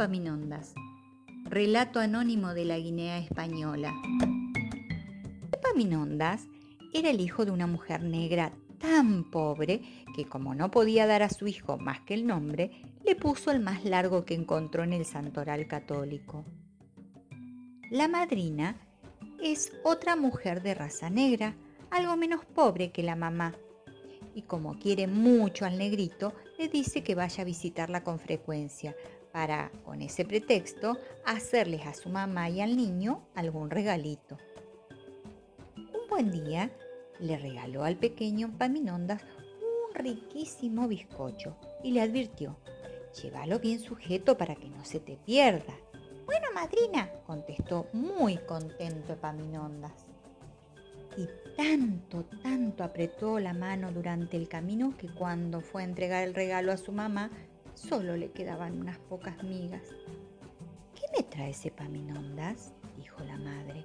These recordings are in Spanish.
Epaminondas. Relato anónimo de la Guinea Española. Epaminondas era el hijo de una mujer negra tan pobre que como no podía dar a su hijo más que el nombre, le puso el más largo que encontró en el santoral católico. La madrina es otra mujer de raza negra, algo menos pobre que la mamá, y como quiere mucho al negrito, le dice que vaya a visitarla con frecuencia para, con ese pretexto, hacerles a su mamá y al niño algún regalito. Un buen día le regaló al pequeño Paminondas un riquísimo bizcocho y le advirtió, llévalo bien sujeto para que no se te pierda. Bueno, madrina, contestó muy contento Epaminondas. Y tanto, tanto apretó la mano durante el camino que cuando fue a entregar el regalo a su mamá, solo le quedaban unas pocas migas. ¿Qué me traes, Epaminondas? dijo la madre.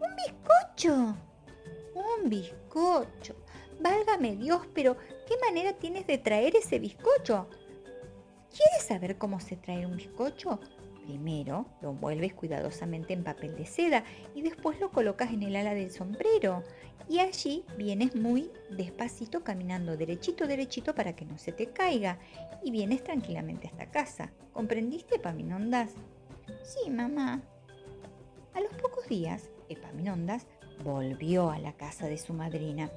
¡Un bizcocho! Un bizcocho. Válgame Dios, pero ¿qué manera tienes de traer ese bizcocho? ¿Quieres saber cómo se trae un bizcocho? Primero lo envuelves cuidadosamente en papel de seda y después lo colocas en el ala del sombrero. Y allí vienes muy despacito caminando derechito, derechito para que no se te caiga. Y vienes tranquilamente hasta casa. ¿Comprendiste, Epaminondas? Sí, mamá. A los pocos días, Epaminondas volvió a la casa de su madrina,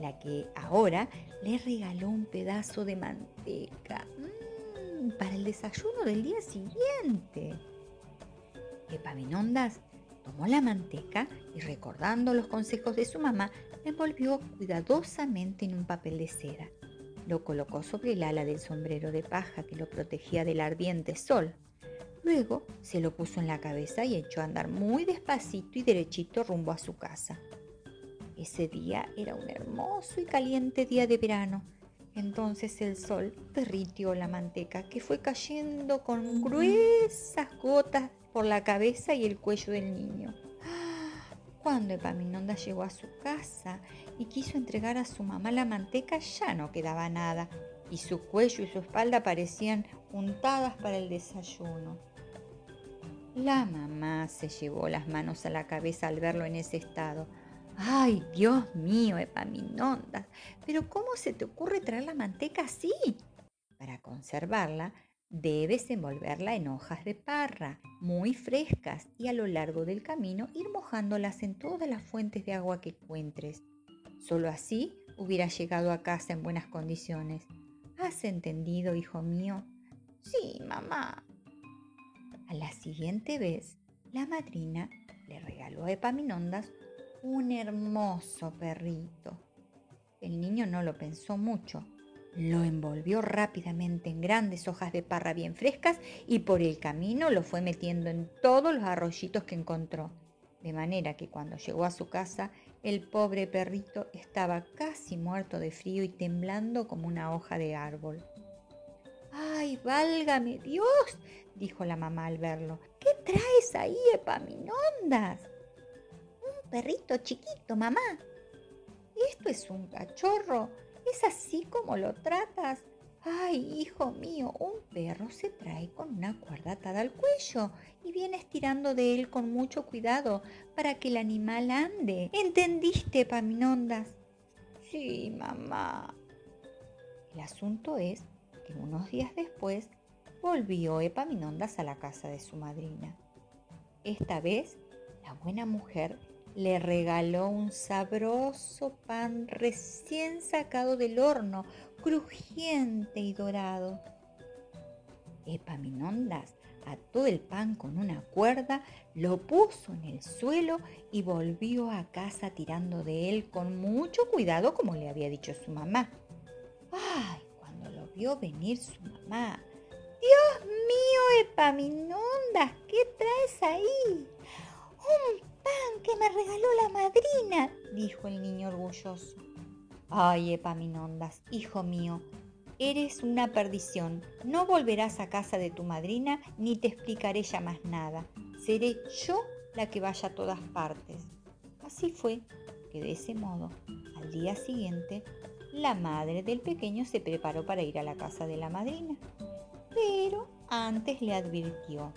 la que ahora le regaló un pedazo de manteca para el desayuno del día siguiente. Epaminondas tomó la manteca y recordando los consejos de su mamá, la envolvió cuidadosamente en un papel de seda. Lo colocó sobre el ala del sombrero de paja que lo protegía del ardiente sol. Luego se lo puso en la cabeza y echó a andar muy despacito y derechito rumbo a su casa. Ese día era un hermoso y caliente día de verano. Entonces el sol derritió la manteca que fue cayendo con gruesas gotas por la cabeza y el cuello del niño. Cuando Epaminonda llegó a su casa y quiso entregar a su mamá la manteca, ya no quedaba nada y su cuello y su espalda parecían untadas para el desayuno. La mamá se llevó las manos a la cabeza al verlo en ese estado. ¡Ay, Dios mío, Epaminondas! ¿Pero cómo se te ocurre traer la manteca así? Para conservarla, debes envolverla en hojas de parra, muy frescas, y a lo largo del camino ir mojándolas en todas las fuentes de agua que encuentres. Solo así hubieras llegado a casa en buenas condiciones. ¿Has entendido, hijo mío? Sí, mamá, a la siguiente vez, la madrina le regaló a Epaminondas un hermoso perrito. El niño no lo pensó mucho. Lo envolvió rápidamente en grandes hojas de parra bien frescas y por el camino lo fue metiendo en todos los arroyitos que encontró. De manera que cuando llegó a su casa, el pobre perrito estaba casi muerto de frío y temblando como una hoja de árbol. ¡Ay, válgame Dios! dijo la mamá al verlo. ¿Qué traes ahí, Epaminondas? Perrito chiquito, mamá. Esto es un cachorro. ¿Es así como lo tratas? Ay, hijo mío, un perro se trae con una cuerda atada al cuello y viene estirando de él con mucho cuidado para que el animal ande. ¿Entendiste, Epaminondas? Sí, mamá. El asunto es que unos días después volvió Epaminondas a la casa de su madrina. Esta vez, la buena mujer le regaló un sabroso pan recién sacado del horno, crujiente y dorado. Epaminondas ató el pan con una cuerda, lo puso en el suelo y volvió a casa tirando de él con mucho cuidado como le había dicho su mamá. ¡Ay! Cuando lo vio venir su mamá, Dios mío, Epaminondas, ¿qué traes ahí? Un que me regaló la madrina, dijo el niño orgulloso. Ay, Epaminondas, hijo mío, eres una perdición. No volverás a casa de tu madrina ni te explicaré ya más nada. Seré yo la que vaya a todas partes. Así fue que de ese modo, al día siguiente, la madre del pequeño se preparó para ir a la casa de la madrina. Pero antes le advirtió.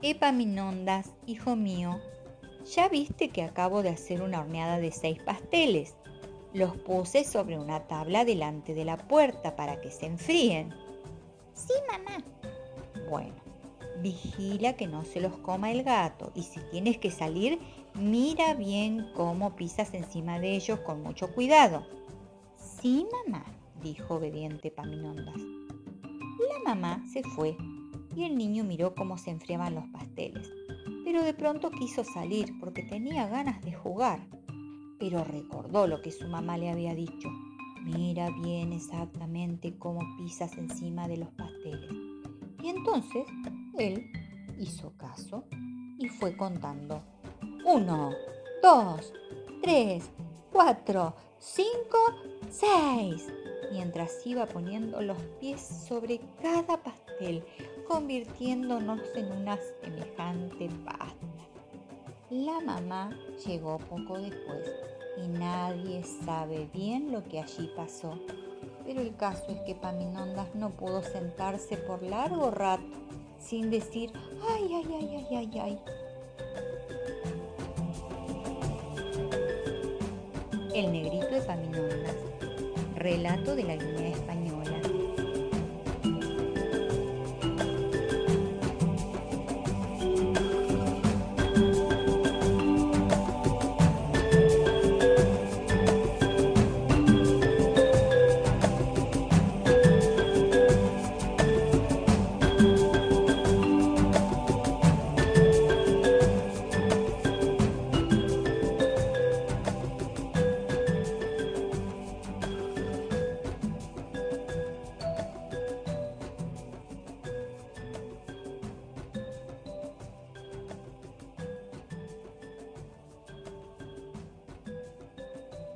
Epaminondas, hijo mío, ya viste que acabo de hacer una horneada de seis pasteles. Los puse sobre una tabla delante de la puerta para que se enfríen. Sí, mamá. Bueno, vigila que no se los coma el gato y si tienes que salir, mira bien cómo pisas encima de ellos con mucho cuidado. Sí, mamá, dijo obediente Paminondas. La mamá se fue y el niño miró cómo se enfriaban los pasteles, pero de pronto quiso salir porque tenía ganas de jugar. Pero recordó lo que su mamá le había dicho. Mira bien exactamente cómo pisas encima de los pasteles. Y entonces él hizo caso y fue contando. Uno, dos, tres, cuatro, cinco, seis. Mientras iba poniendo los pies sobre cada pastel, convirtiéndonos en una semejante pasta. La mamá llegó poco después y nadie sabe bien lo que allí pasó. Pero el caso es que Paminondas no pudo sentarse por largo rato sin decir ay, ay, ay, ay, ay, ay. El negrito de Paminondas. Relato de la Guinea Española